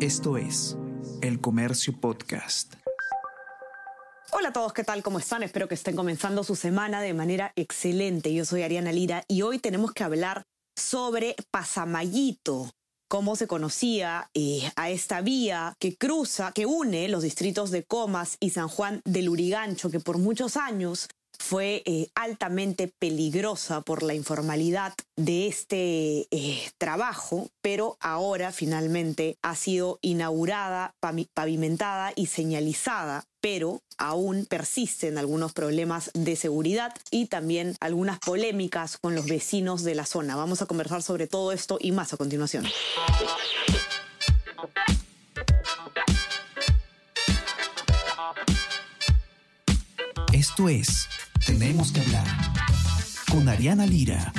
Esto es El Comercio Podcast. Hola a todos, ¿qué tal? ¿Cómo están? Espero que estén comenzando su semana de manera excelente. Yo soy Ariana Lira y hoy tenemos que hablar sobre Pasamayito, cómo se conocía eh, a esta vía que cruza, que une los distritos de Comas y San Juan del Urigancho, que por muchos años fue eh, altamente peligrosa por la informalidad de este eh, trabajo, pero ahora finalmente ha sido inaugurada, pavimentada y señalizada pero aún persisten algunos problemas de seguridad y también algunas polémicas con los vecinos de la zona. Vamos a conversar sobre todo esto y más a continuación. Esto es Tenemos que hablar con Ariana Lira.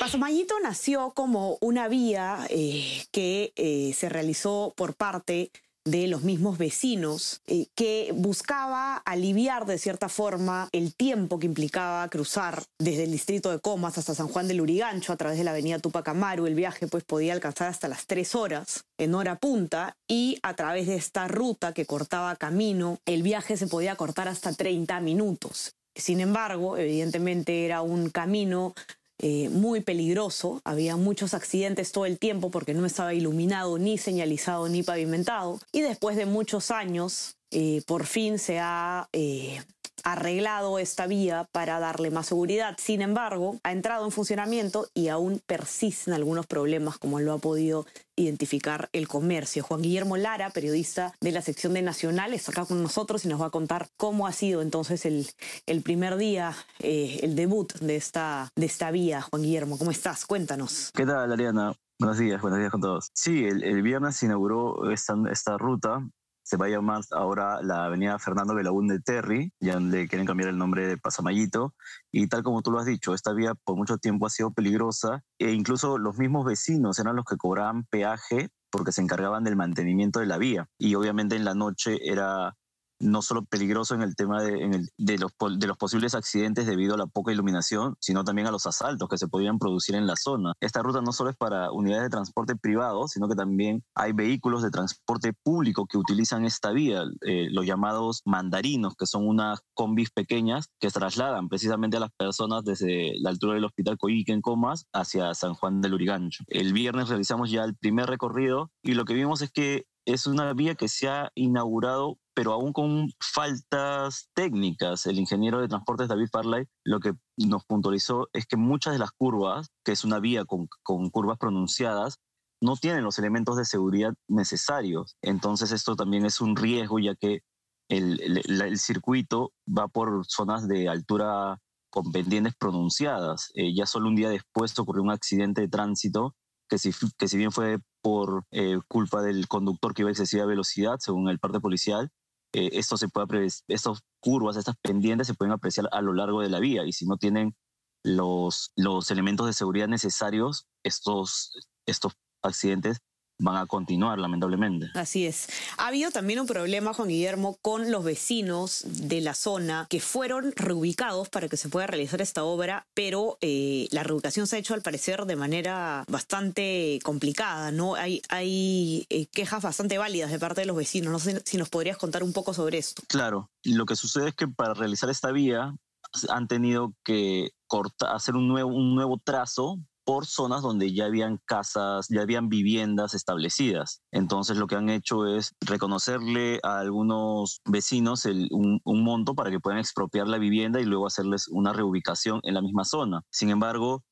Pasomayito nació como una vía eh, que eh, se realizó por parte de los mismos vecinos, eh, que buscaba aliviar de cierta forma el tiempo que implicaba cruzar desde el distrito de Comas hasta San Juan del Urigancho a través de la avenida Tupac Amaru. El viaje pues podía alcanzar hasta las tres horas en hora punta y a través de esta ruta que cortaba camino, el viaje se podía cortar hasta 30 minutos. Sin embargo, evidentemente era un camino eh, muy peligroso. Había muchos accidentes todo el tiempo porque no estaba iluminado, ni señalizado, ni pavimentado. Y después de muchos años, eh, por fin se ha eh, arreglado esta vía para darle más seguridad. Sin embargo, ha entrado en funcionamiento y aún persisten algunos problemas, como lo ha podido identificar el comercio. Juan Guillermo Lara, periodista de la sección de Nacional, está acá con nosotros y nos va a contar cómo ha sido entonces el, el primer día, eh, el debut de esta, de esta vía. Juan Guillermo, ¿cómo estás? Cuéntanos. ¿Qué tal, Ariana? Buenos días, buenos días con todos. Sí, el, viernes se inauguró esta, esta ruta se va a llamar ahora la avenida Fernando de Terry, ya le quieren cambiar el nombre de Pasamayito. Y tal como tú lo has dicho, esta vía por mucho tiempo ha sido peligrosa e incluso los mismos vecinos eran los que cobraban peaje porque se encargaban del mantenimiento de la vía. Y obviamente en la noche era no solo peligroso en el tema de, los, posibles accidentes debido a la poca iluminación, sino también a los asaltos que se podían producir en la zona. Esta ruta no solo es para unidades de transporte privado, sino que también hay vehículos de transporte público que utilizan esta vía, eh, los llamados mandarinos, que son unas combis pequeñas que trasladan precisamente a las personas desde la altura del Hospital Coyique en Comas hacia San Juan del Urigancho. El viernes realizamos ya el primer recorrido y lo que vimos es que es una vía que se ha inaugurado pero aún con faltas técnicas. El ingeniero de transportes David Farley lo que nos puntualizó es que muchas de las curvas, que es una vía con, curvas pronunciadas, no tienen los elementos de seguridad necesarios. Entonces esto también es un riesgo ya que el, circuito va por zonas de altura con pendientes pronunciadas. Eh, ya solo un día después ocurrió un accidente de tránsito que si, que si bien fue por eh, culpa del conductor que iba a excesiva velocidad, según el parte policial, eh, esto se puede estas curvas, estas pendientes se pueden apreciar a lo largo de la vía y si no tienen los, los elementos de seguridad necesarios, estos, estos accidentes van a continuar, lamentablemente. Así es. Ha habido también un problema, Juan Guillermo, con los vecinos de la zona que fueron reubicados para que se pueda realizar esta obra, pero eh, la reubicación se ha hecho al parecer de manera bastante complicada, ¿no? Hay, hay eh, quejas bastante válidas de parte de los vecinos. No sé si nos podrías contar un poco sobre esto. Claro, lo que sucede es que para realizar esta vía han tenido que cortar, hacer un nuevo, un nuevo trazo por zonas donde ya habían casas, ya habían viviendas establecidas. Entonces lo que han hecho es reconocerle a algunos vecinos un, monto para que puedan expropiar la vivienda y luego hacerles una reubicación en la misma zona. Sin embargo,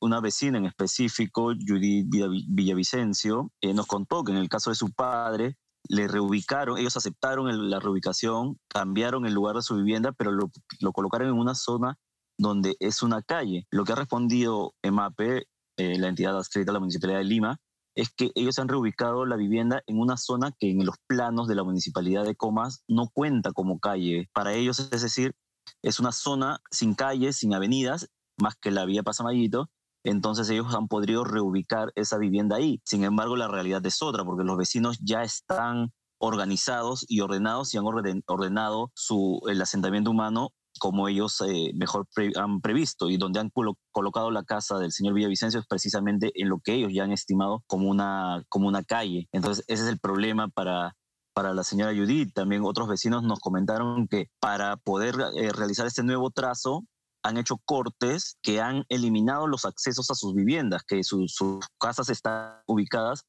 una vecina en específico, Judith Villavicencio, eh, nos contó que en el caso de su padre, le reubicaron, ellos aceptaron la reubicación, cambiaron el lugar de su vivienda, pero lo colocaron en una zona donde es una calle. Lo que ha respondido EMAPE, eh, la entidad adscrita a la Municipalidad de Lima, es que ellos han reubicado la vivienda en una zona que en los planos de la Municipalidad de Comas no cuenta como calle. Para ellos, es decir, es una zona sin calles, sin avenidas, más que la vía Pasamayito, entonces ellos han podido reubicar esa vivienda ahí. Sin embargo, la realidad es otra, porque los vecinos ya están organizados y ordenados y han ordenado su, el asentamiento humano como ellos eh, mejor han previsto y donde han colocado la casa del señor Villavicencio es precisamente en lo que ellos ya han estimado como una, como una calle. Entonces ese es el problema para, para la señora Judith. También otros vecinos nos comentaron que para poder eh, realizar este nuevo trazo han hecho cortes que han eliminado los accesos a sus viviendas, que sus casas están ubicadas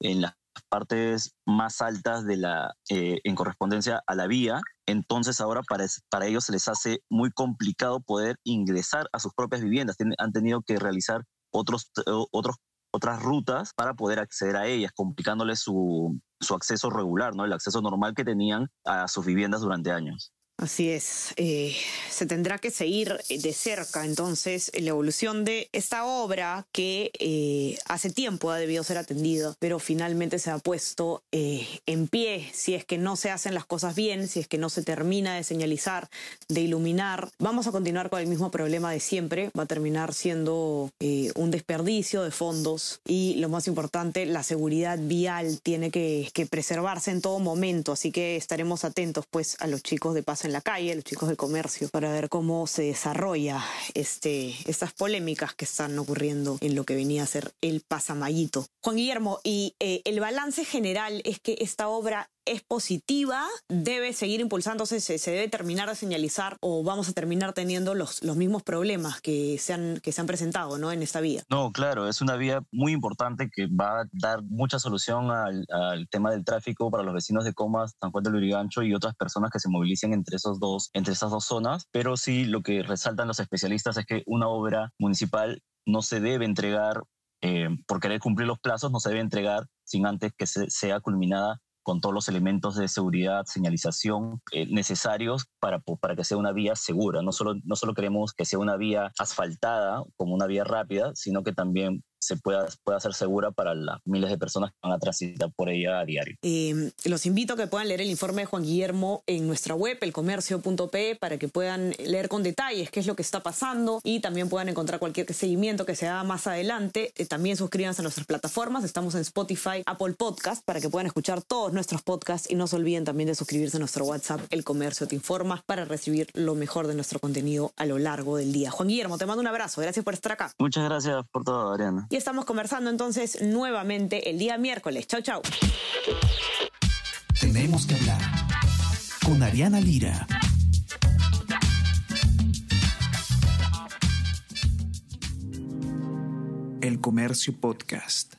en las partes más altas de la, eh, en correspondencia a la vía. Entonces ahora para, para ellos se les hace muy complicado poder ingresar a sus propias viviendas. han tenido que realizar otros, otros, otras rutas para poder acceder a ellas, complicándoles su, su acceso regular, ¿no? el acceso normal que tenían a sus viviendas durante años. Así es, eh, se tendrá que seguir de cerca entonces la evolución de esta obra que eh, hace tiempo ha debido ser atendida, pero finalmente se ha puesto eh, en pie si es que no se hacen las cosas bien, si es que no se termina de señalizar, de iluminar. Vamos a continuar con el mismo problema de siempre, va a terminar siendo un desperdicio de fondos y lo más importante, la seguridad vial tiene que, que preservarse en todo momento, así que estaremos atentos pues a los chicos de En la calle, los chicos del comercio, para ver cómo se desarrolla este, estas polémicas que están ocurriendo en lo que venía a ser el pasamayito. Juan Guillermo, y eh, el balance general es que esta obra es positiva, debe seguir impulsándose, se, debe terminar de señalizar o vamos a terminar teniendo los, los mismos problemas que se, han, que se han presentado ¿no? en esta vía. No, claro, es una vía muy importante que va a dar mucha solución al, tema del tráfico para los vecinos de Comas, San Juan del Lurigancho y otras personas que se movilicen entre, esos dos, entre esas dos zonas, pero sí lo que resaltan los especialistas es que una obra municipal no se debe entregar eh, por querer cumplir los plazos, no se debe entregar sin antes que sea culminada con todos los elementos de seguridad, señalización eh, necesarios para, para que sea una vía segura. No solo, no solo queremos que sea una vía asfaltada como una vía rápida, sino que también se pueda, pueda ser segura para las miles de personas que van a transitar por ella a diario. Eh, los invito a que puedan leer el informe de Juan Guillermo en nuestra web, elcomercio.p, para que puedan leer con detalles qué es lo que está pasando y también puedan encontrar cualquier seguimiento que se haga más adelante. Eh, también suscríbanse a nuestras plataformas, estamos en Spotify, Apple Podcast, para que puedan escuchar todos nuestros podcasts y no se olviden también de suscribirse a nuestro WhatsApp, El Comercio Te Informa, para recibir lo mejor de nuestro contenido a lo largo del día. Juan Guillermo, te mando un abrazo, gracias por estar acá. Muchas gracias por todo, Ariana. Y estamos conversando entonces nuevamente el día miércoles. Chau, chau. Tenemos que hablar con Ariana Lira. El Comercio Podcast.